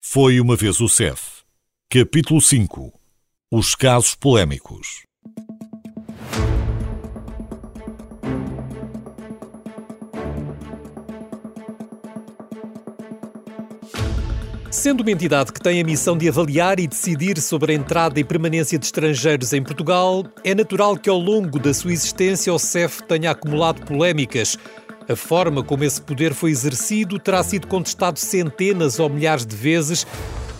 Foi uma vez o CEF. Capítulo 5 Os casos polémicos. Sendo uma entidade que tem a missão de avaliar e decidir sobre a entrada e permanência de estrangeiros em Portugal, é natural que ao longo da sua existência o CEF tenha acumulado polémicas. A forma como esse poder foi exercido terá sido contestado centenas ou milhares de vezes,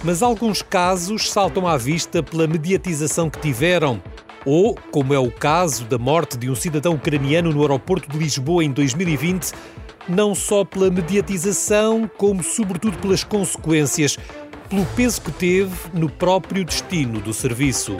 mas alguns casos saltam à vista pela mediatização que tiveram. Ou, como é o caso da morte de um cidadão ucraniano no aeroporto de Lisboa em 2020, não só pela mediatização, como sobretudo pelas consequências, pelo peso que teve no próprio destino do serviço.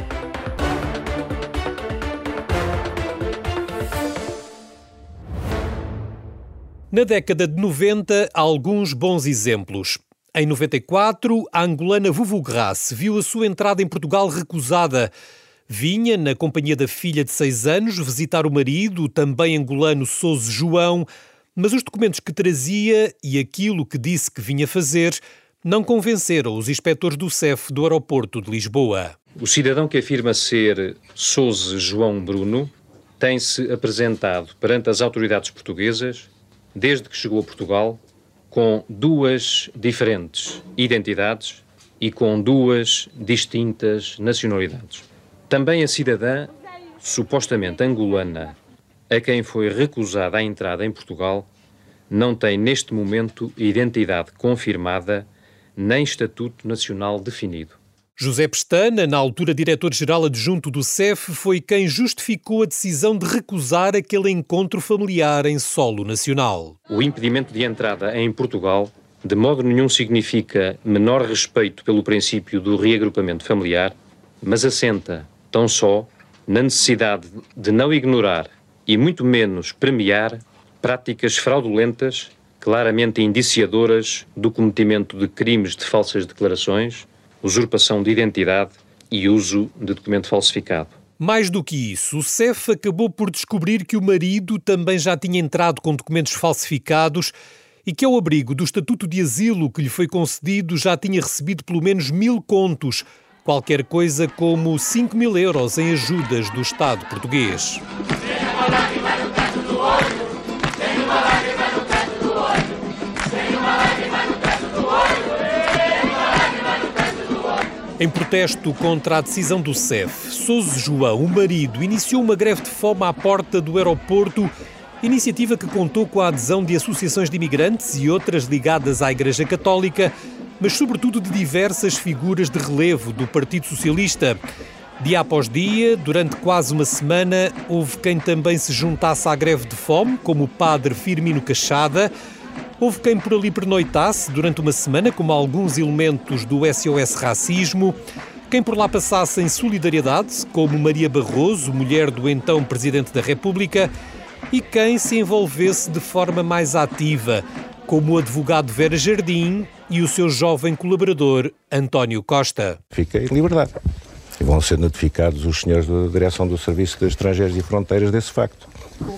Na década de 90, há alguns bons exemplos. Em 94, a angolana Vuvu Grace viu a sua entrada em Portugal recusada. Vinha, na companhia da filha de seis anos, visitar o marido, também angolano Souza João, mas os documentos que trazia e aquilo que disse que vinha fazer não convenceram os inspectores do CEF do aeroporto de Lisboa. O cidadão que afirma ser Souza João Bruno tem-se apresentado perante as autoridades portuguesas desde que chegou a Portugal com duas diferentes identidades e com duas distintas nacionalidades. Também a cidadã, supostamente angolana, a quem foi recusada a entrada em Portugal não tem neste momento identidade confirmada nem estatuto nacional definido. José Pestana, na altura diretor-geral adjunto do CEF, foi quem justificou a decisão de recusar aquele encontro familiar em solo nacional. O impedimento de entrada em Portugal de modo nenhum significa menor respeito pelo princípio do reagrupamento familiar, mas assenta tão só na necessidade de não ignorar e muito menos premiar práticas fraudulentas claramente indiciadoras do cometimento de crimes de falsas declarações, usurpação de identidade e uso de documento falsificado. Mais do que isso, o CEF acabou por descobrir que o marido também já tinha entrado com documentos falsificados e que, ao abrigo do estatuto de asilo que lhe foi concedido, já tinha recebido pelo menos mil contos, qualquer coisa como 5 mil euros em ajudas do Estado português. Em protesto contra a decisão do CEF, Souza João, o marido, iniciou uma greve de fome à porta do aeroporto, iniciativa que contou com a adesão de associações de imigrantes e outras ligadas à Igreja Católica, mas sobretudo de diversas figuras de relevo do Partido Socialista. Dia após dia, durante quase uma semana, houve quem também se juntasse à greve de fome, como o padre Firmino Cachada. Houve quem por ali pernoitasse durante uma semana, como alguns elementos do SOS Racismo. Quem por lá passasse em solidariedade, como Maria Barroso, mulher do então Presidente da República. E quem se envolvesse de forma mais ativa, como o advogado Vera Jardim e o seu jovem colaborador António Costa. Fiquei em liberdade e vão ser notificados os senhores da Direção do Serviço de Estrangeiros e Fronteiras desse facto,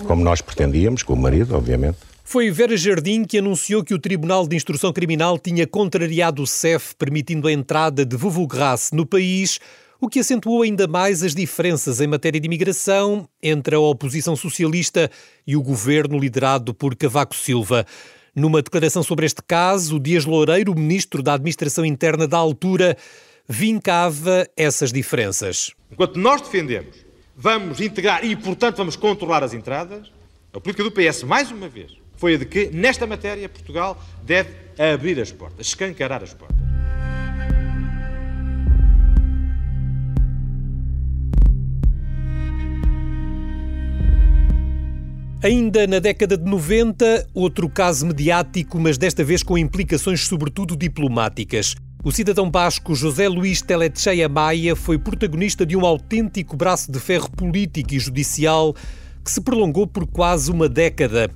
como nós pretendíamos, com o marido, obviamente. Foi Vera Jardim que anunciou que o Tribunal de Instrução Criminal tinha contrariado o CEF, permitindo a entrada de Vuvu Grace no país, o que acentuou ainda mais as diferenças em matéria de imigração entre a oposição socialista e o governo liderado por Cavaco Silva. Numa declaração sobre este caso, Dias Loureiro, ministro da Administração Interna da altura, vincava essas diferenças. Enquanto nós defendemos, vamos integrar e, portanto, vamos controlar as entradas, a política do PS, mais uma vez, foi a de que, nesta matéria, Portugal deve abrir as portas, escancarar as portas. Ainda na década de 90, outro caso mediático, mas desta vez com implicações sobretudo diplomáticas. O cidadão basco José Luís Telecheia Maia foi protagonista de um autêntico braço de ferro político e judicial que se prolongou por quase uma década.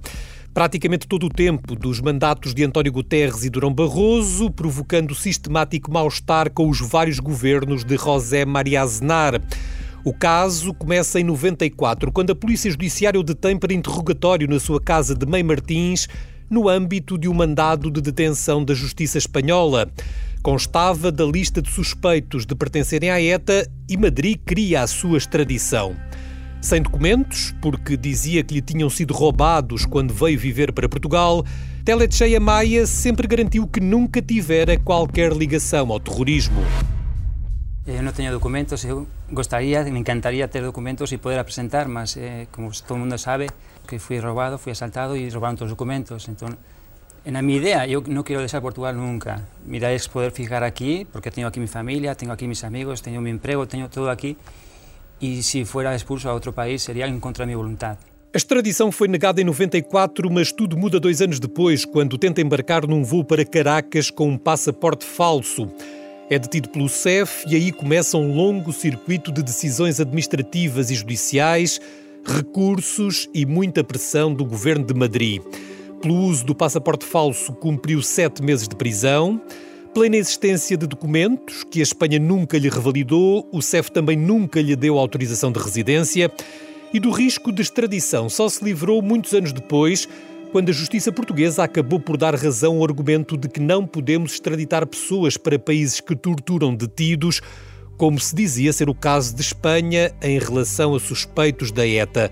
Praticamente todo o tempo dos mandatos de António Guterres e Durão Barroso, provocando sistemático mal-estar com os vários governos de José Maria Aznar. O caso começa em 94, quando a Polícia Judiciária o detém para interrogatório na sua casa de Mãe Martins, no âmbito de um mandado de detenção da Justiça Espanhola. constava da lista de suspeitos de pertencerem à ETA e Madrid queria a sua extradição. Sem documentos, porque dizia que lhe tinham sido roubados quando veio viver para Portugal, Telecheia Maia sempre garantiu que nunca tivera qualquer ligação ao terrorismo. Eu não tenho documentos, eu gostaria, me encantaria ter documentos e poder apresentar, mas eh, como todo mundo sabe, que fui roubado, fui assaltado e roubaram todos os documentos. Então, na minha ideia, eu não quero deixar Portugal nunca. Mi ideia é poder ficar aqui, porque tenho aqui minha família, tenho aqui meus amigos, tenho meu emprego, tenho tudo aqui. E se fuera expulso a outro país, seria em contra da minha vontade. A extradição foi negada em 94, mas tudo muda dois anos depois, quando tenta embarcar num voo para Caracas com um passaporte falso. É detido pelo CEF e aí começa um longo circuito de decisões administrativas e judiciais, recursos e muita pressão do governo de Madrid. Pelo uso do passaporte falso, cumpriu sete meses de prisão. Pela inexistência de documentos, que a Espanha nunca lhe revalidou, o CEF também nunca lhe deu autorização de residência. E do risco de extradição só se livrou muitos anos depois, quando a justiça portuguesa acabou por dar razão ao argumento de que não podemos extraditar pessoas para países que torturam detidos, como se dizia ser o caso de Espanha em relação a suspeitos da ETA.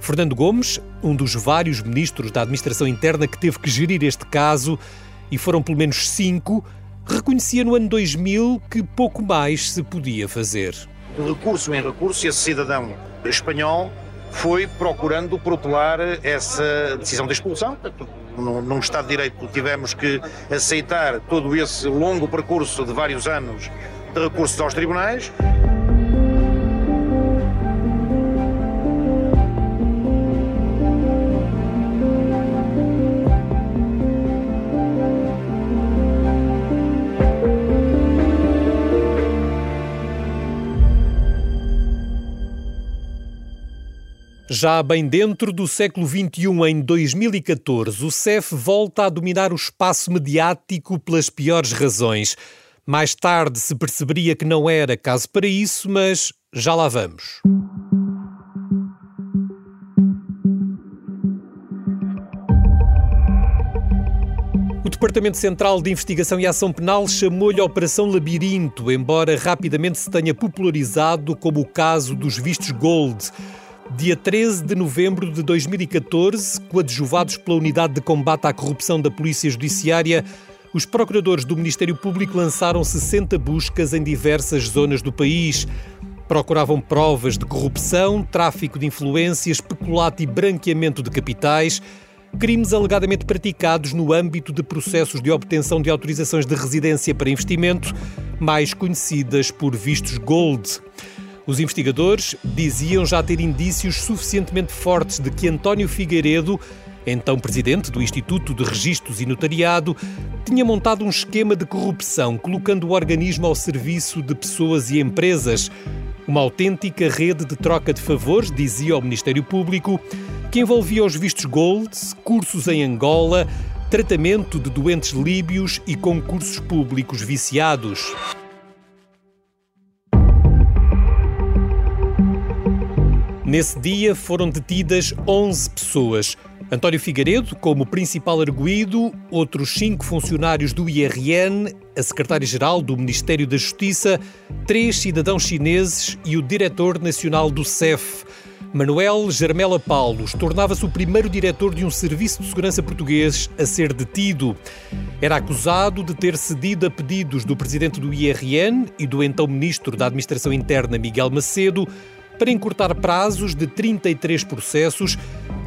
Fernando Gomes, um dos vários ministros da administração interna que teve que gerir este caso, e foram pelo menos cinco, reconhecia no ano 2000 que pouco mais se podia fazer. De recurso em recurso, esse cidadão espanhol foi procurando protelar essa decisão de expulsão. Num, Estado de Direito tivemos que aceitar todo esse longo percurso de vários anos de recursos aos tribunais. Já bem dentro do século XXI, em 2014, o CEF volta a dominar o espaço mediático pelas piores razões. Mais tarde se perceberia que não era caso para isso, mas já lá vamos. O Departamento Central de Investigação e Ação Penal chamou-lhe Operação Labirinto, embora rapidamente se tenha popularizado como o caso dos vistos Gold. Dia 13 de novembro de 2014, coadjuvados pela Unidade de Combate à Corrupção da Polícia Judiciária, os procuradores do Ministério Público lançaram 60 buscas em diversas zonas do país. Procuravam provas de corrupção, tráfico de influências, peculato e branqueamento de capitais, crimes alegadamente praticados no âmbito de processos de obtenção de autorizações de residência para investimento, mais conhecidas por vistos Gold. Os investigadores diziam já ter indícios suficientemente fortes de que António Figueiredo, então presidente do Instituto de Registros e Notariado, tinha montado um esquema de corrupção, colocando o organismo ao serviço de pessoas e empresas. Uma autêntica rede de troca de favores, dizia o Ministério Público, que envolvia os vistos Gold, cursos em Angola, tratamento de doentes líbios e concursos públicos viciados. Nesse dia foram detidas 11 pessoas. António Figueiredo, como principal arguído, outros cinco funcionários do IRN, a secretária-geral do Ministério da Justiça, três cidadãos chineses e o diretor nacional do CEF. Manuel Germela Paulos tornava-se o primeiro diretor de um serviço de segurança português a ser detido. Era acusado de ter cedido a pedidos do presidente do IRN e do então ministro da Administração Interna, Miguel Macedo, para encurtar prazos de 33 processos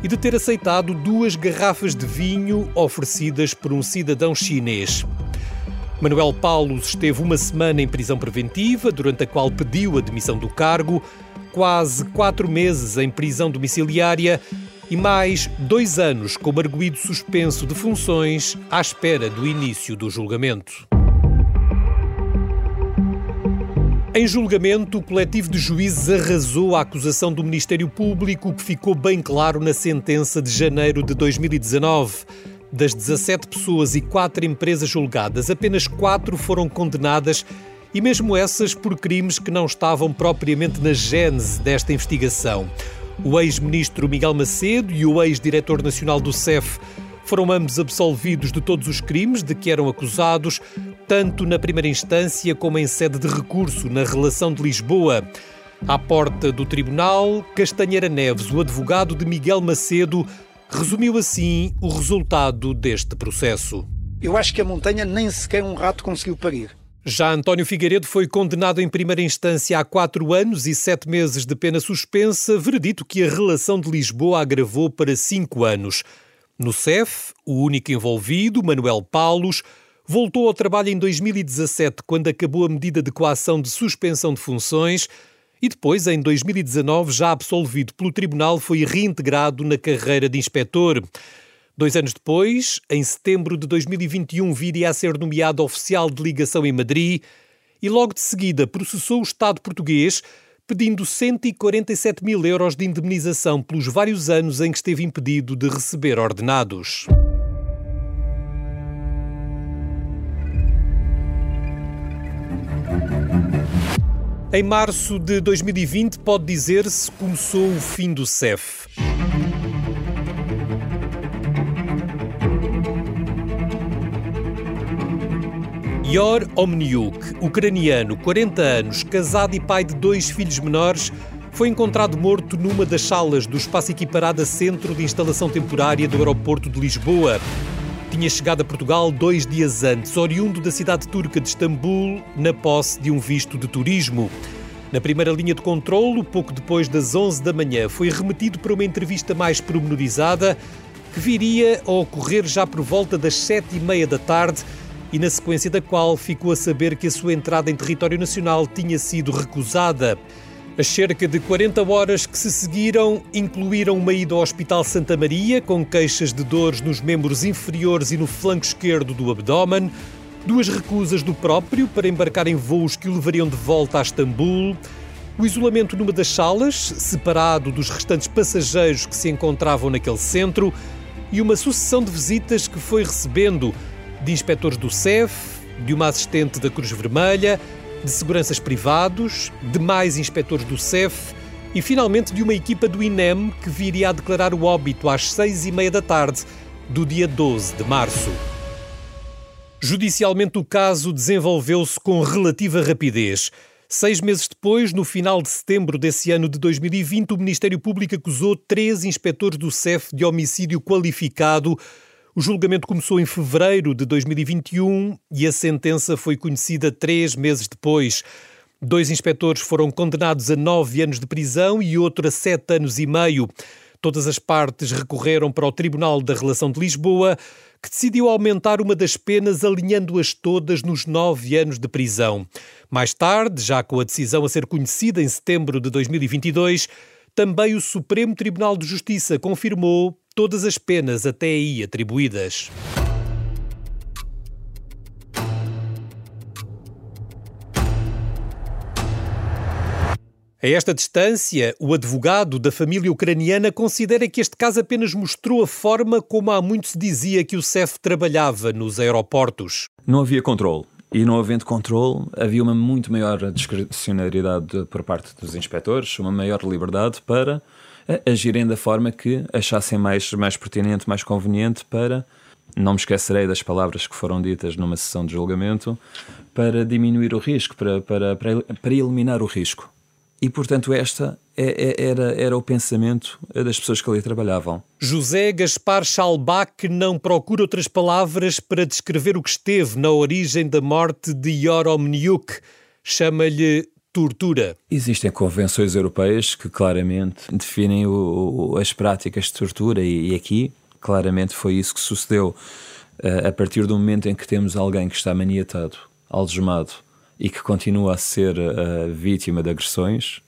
e de ter aceitado duas garrafas de vinho oferecidas por um cidadão chinês. Manuel Paulos esteve uma semana em prisão preventiva, durante a qual pediu a demissão do cargo, quase quatro meses em prisão domiciliária e mais dois anos como arguído suspenso de funções à espera do início do julgamento. Em julgamento, o coletivo de juízes arrasou a acusação do Ministério Público, que ficou bem claro na sentença de janeiro de 2019. Das 17 pessoas e 4 empresas julgadas, apenas 4 foram condenadas e mesmo essas por crimes que não estavam propriamente na gênese desta investigação. O ex-ministro Miguel Macedo e o ex-diretor nacional do CEF foram ambos absolvidos de todos os crimes de que eram acusados, tanto na primeira instância como em sede de recurso na relação de Lisboa. À porta do tribunal, Castanheira Neves, o advogado de Miguel Macedo, resumiu assim o resultado deste processo. Eu acho que a montanha nem sequer um rato conseguiu parir. Já António Figueiredo foi condenado em primeira instância a quatro anos e sete meses de pena suspensa, veredito que a relação de Lisboa agravou para cinco anos. No CEF, o único envolvido, Manuel Paulos, voltou ao trabalho em 2017, quando acabou a medida de coação de suspensão de funções, e depois, em 2019, já absolvido pelo tribunal, foi reintegrado na carreira de inspetor. Dois anos depois, em setembro de 2021, viria a ser nomeado oficial de ligação em Madrid e logo de seguida processou o Estado português pedindo 147 mil euros de indemnização pelos vários anos em que esteve impedido de receber ordenados. Em março de 2020, pode dizer-se, começou o fim do CEF. Yor Omniuk, ucraniano, 40 anos, casado e pai de dois filhos menores, foi encontrado morto numa das salas do espaço equiparado a centro de instalação temporária do aeroporto de Lisboa. Tinha chegado a Portugal dois dias antes, oriundo da cidade turca de Istambul, na posse de um visto de turismo. Na primeira linha de controlo, pouco depois das 11 da manhã, foi remetido para uma entrevista mais pormenorizada que viria a ocorrer já por volta das sete e meia da tarde e na sequência da qual ficou a saber que a sua entrada em território nacional tinha sido recusada. As cerca de 40 horas que se seguiram incluíram uma ida ao Hospital Santa Maria, com queixas de dores nos membros inferiores e no flanco esquerdo do abdômen, duas recusas do próprio para embarcar em voos que o levariam de volta a Istambul, o isolamento numa das salas, separado dos restantes passageiros que se encontravam naquele centro, e uma sucessão de visitas que foi recebendo de inspectores do CEF, de uma assistente da Cruz Vermelha, de seguranças privados, de mais inspectores do CEF e, finalmente, de uma equipa do INEM que viria a declarar o óbito às seis e meia da tarde do dia 12 de março. Judicialmente, o caso desenvolveu-se com relativa rapidez. Seis meses depois, no final de setembro desse ano de 2020, o Ministério Público acusou três inspectores do CEF de homicídio qualificado o julgamento começou em fevereiro de 2021 e a sentença foi conhecida três meses depois. Dois inspectores foram condenados a nove anos de prisão e outro a sete anos e meio. Todas as partes recorreram para o Tribunal da Relação de Lisboa, que decidiu aumentar uma das penas, alinhando-as todas nos nove anos de prisão. Mais tarde, já com a decisão a ser conhecida em setembro de 2022, também o Supremo Tribunal de Justiça confirmou todas as penas até aí atribuídas. A esta distância, o advogado da família ucraniana considera que este caso apenas mostrou a forma como há muito se dizia que o CEF trabalhava nos aeroportos. Não havia controle. E não havendo controle, havia uma muito maior discricionariedade por parte dos inspectores, uma maior liberdade para agirem da forma que achassem mais, mais pertinente, mais conveniente para, não me esquecerei das palavras que foram ditas numa sessão de julgamento, para diminuir o risco, para, para, para, para eliminar o risco. E, portanto, esta é, é, era, era o pensamento das pessoas que ali trabalhavam. José Gaspar Schalbach não procura outras palavras para descrever o que esteve na origem da morte de Yoromniuk. Chama-lhe tortura? Existem convenções europeias que claramente definem o, o, as práticas de tortura e, e, aqui claramente foi isso que sucedeu. Uh, a partir do momento em que temos alguém que está maniatado, algemado e que continua a ser uh, vítima de agressões,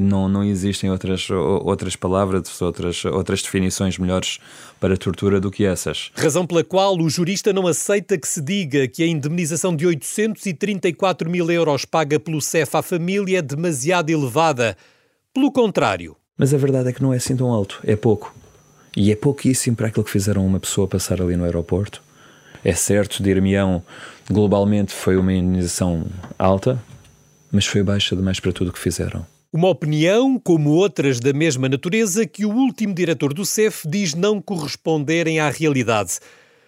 não, não existem outras, outras palavras, outras, outras definições melhores para tortura do que essas. Razão pela qual o jurista não aceita que se diga que a indemnização de 834 mil euros paga pelo CEF à família é demasiado elevada. Pelo contrário. Mas a verdade é que não é assim tão alto, é pouco. E é pouquíssimo para aquilo que fizeram uma pessoa passar ali no aeroporto. É certo, dir-me-ão, globalmente foi uma indemnização alta, mas foi baixa demais para tudo o que fizeram. Uma opinião, como outras da mesma natureza, que o último diretor do CEF diz não corresponderem à realidade.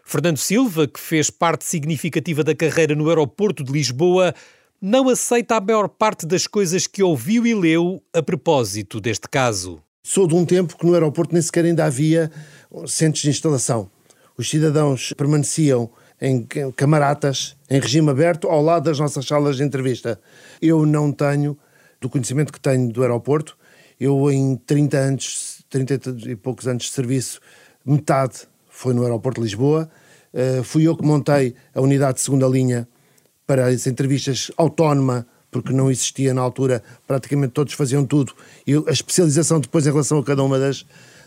Fernando Silva, que fez parte significativa da carreira no aeroporto de Lisboa, não aceita a maior parte das coisas que ouviu e leu a propósito deste caso. Sou de um tempo que no aeroporto nem sequer ainda havia centros de instalação. Os cidadãos permaneciam em camaratas, em regime aberto, ao lado das nossas salas de entrevista. Eu não tenho, do conhecimento que tenho do aeroporto, eu em 30 anos, 30 e poucos anos de serviço, metade foi no aeroporto de Lisboa. Uh, fui eu que montei a unidade de segunda linha para as entrevistas autónoma, porque não existia na altura, praticamente todos faziam tudo, e a especialização depois em relação a cada uma das,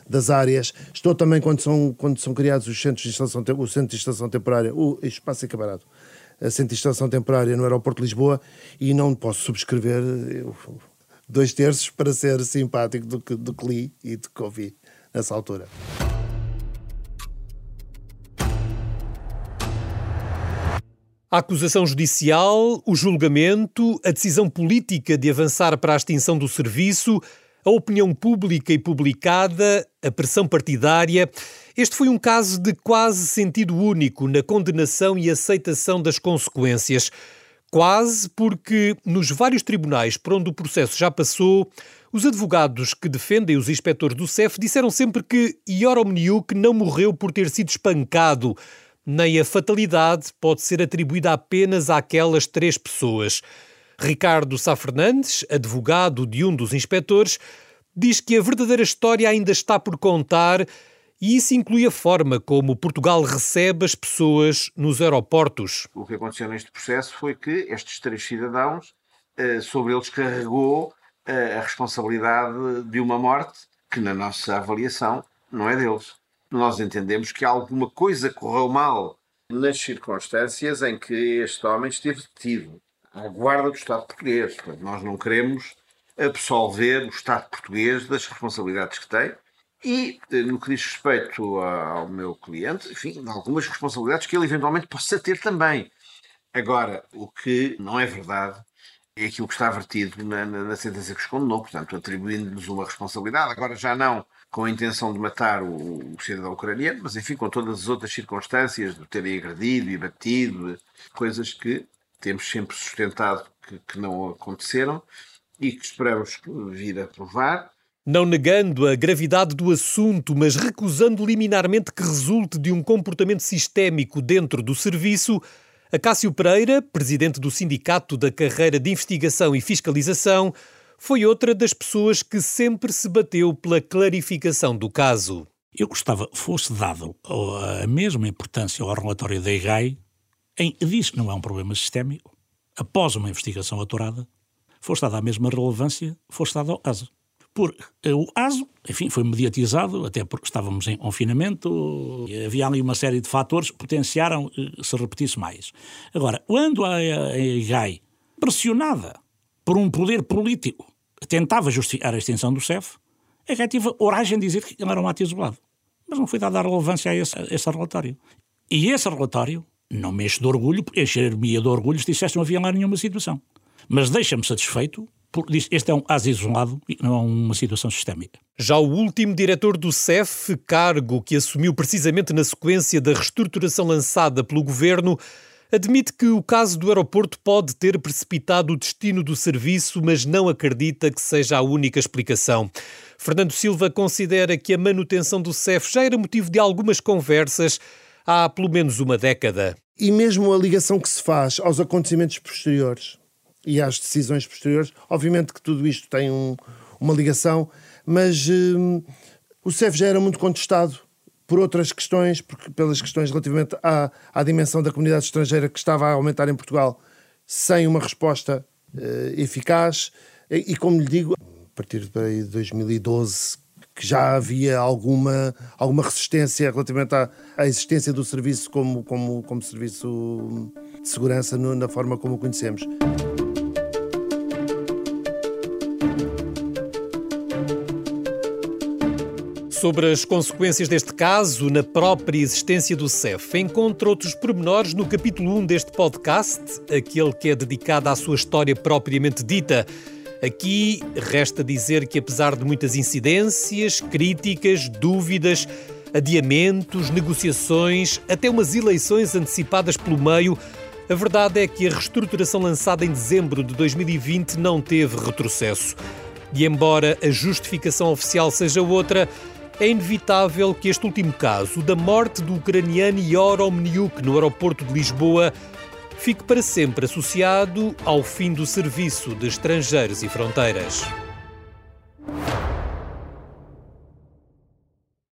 das áreas. Estou também quando são, quando são criados os centros de instalação, o centro de instalação temporária, o espaço acabado, a centro de instalação temporária no aeroporto de Lisboa, e não posso subscrever dois terços para ser simpático do que, do que li e do que ouvi nessa altura. A acusação judicial, o julgamento, a decisão política de avançar para a extinção do serviço, a opinião pública e publicada, a pressão partidária. Este foi um caso de quase sentido único na condenação e aceitação das consequências. Quase porque, nos vários tribunais por onde o processo já passou, os advogados que defendem os inspectores do CEF disseram sempre que Ioromniuk não morreu por ter sido espancado, nem a fatalidade pode ser atribuída apenas àquelas três pessoas. Ricardo Sá Fernandes, advogado de um dos inspectores, diz que a verdadeira história ainda está por contar e isso inclui a forma como Portugal recebe as pessoas nos aeroportos. O que aconteceu neste processo foi que estes três cidadãos, eh, sobre eles carregou eh, a responsabilidade de uma morte que, na nossa avaliação, não é deles nós entendemos que alguma coisa correu mal nas circunstâncias em que este homem esteve detido à guarda do Estado português. Portanto, nós não queremos absolver o Estado português das responsabilidades que tem e, eh, no que diz respeito ao meu cliente, enfim, algumas responsabilidades que ele eventualmente possa ter também. Agora, o que não é verdade é aquilo que está vertido na, na, na sentença que os condenou, portanto, atribuindo-lhes uma responsabilidade, agora já não com a intenção de matar o, o, cidadão ucraniano, mas enfim, com todas as outras circunstâncias de terem agredido e batido, coisas que temos sempre sustentado que, que não aconteceram e que esperamos vir a provar. Não negando a gravidade do assunto, mas recusando liminarmente que resulte de um comportamento sistémico dentro do serviço, Acácio Pereira, presidente do Sindicato da Carreira de Investigação e Fiscalização, foi outra das pessoas que sempre se bateu pela clarificação do caso. Eu gostava fosse dado a mesma importância ao relatório da EGAI, em diz que não é um problema sistémico, após uma investigação aturada, fosse dada a mesma relevância, fosse dado ao caso. Porque o ASO, enfim, foi mediatizado, até porque estávamos em confinamento, havia ali uma série de fatores que potenciaram se repetisse mais. Agora, quando a EGAI, pressionada por um poder político tentava justificar a extinção do CEF, é que tive oragem de dizer que ele era um ato isolado. Mas não foi dada a relevância a esse, a esse relatório. E esse relatório não me enche de orgulho, encher-me de orgulho se dissesse que não havia lá nenhuma situação. Mas deixa-me satisfeito este é um caso isolado e não é uma situação sistémica. Já o último diretor do CEF, cargo que assumiu precisamente na sequência da reestruturação lançada pelo governo, admite que o caso do aeroporto pode ter precipitado o destino do serviço, mas não acredita que seja a única explicação. Fernando Silva considera que a manutenção do CEF já era motivo de algumas conversas há pelo menos uma década. E mesmo a ligação que se faz aos acontecimentos posteriores e às decisões posteriores, obviamente que tudo isto tem um, uma ligação, mas hum, o CEF já era muito contestado por outras questões, porque, pelas questões relativamente à, à dimensão da comunidade estrangeira que estava a aumentar em Portugal, sem uma resposta uh, eficaz. E, e, como lhe digo, a partir de 2012, que já havia alguma, alguma resistência relativamente à, à existência do serviço como, como, como serviço de segurança no, na forma como o conhecemos. Sobre as consequências deste caso na própria existência do CEF, encontra outros pormenores no capítulo 1 deste podcast, aquele que é dedicado à sua história propriamente dita. Aqui resta dizer que, apesar de muitas incidências, críticas, dúvidas, adiamentos, negociações, até umas eleições antecipadas pelo meio. A verdade é que a reestruturação lançada em dezembro de 2020 não teve retrocesso. E embora a justificação oficial seja outra, é inevitável que este último caso, o da morte do ucraniano Ior Omniuk no aeroporto de Lisboa, fique para sempre associado ao fim do Serviço de Estrangeiros e Fronteiras.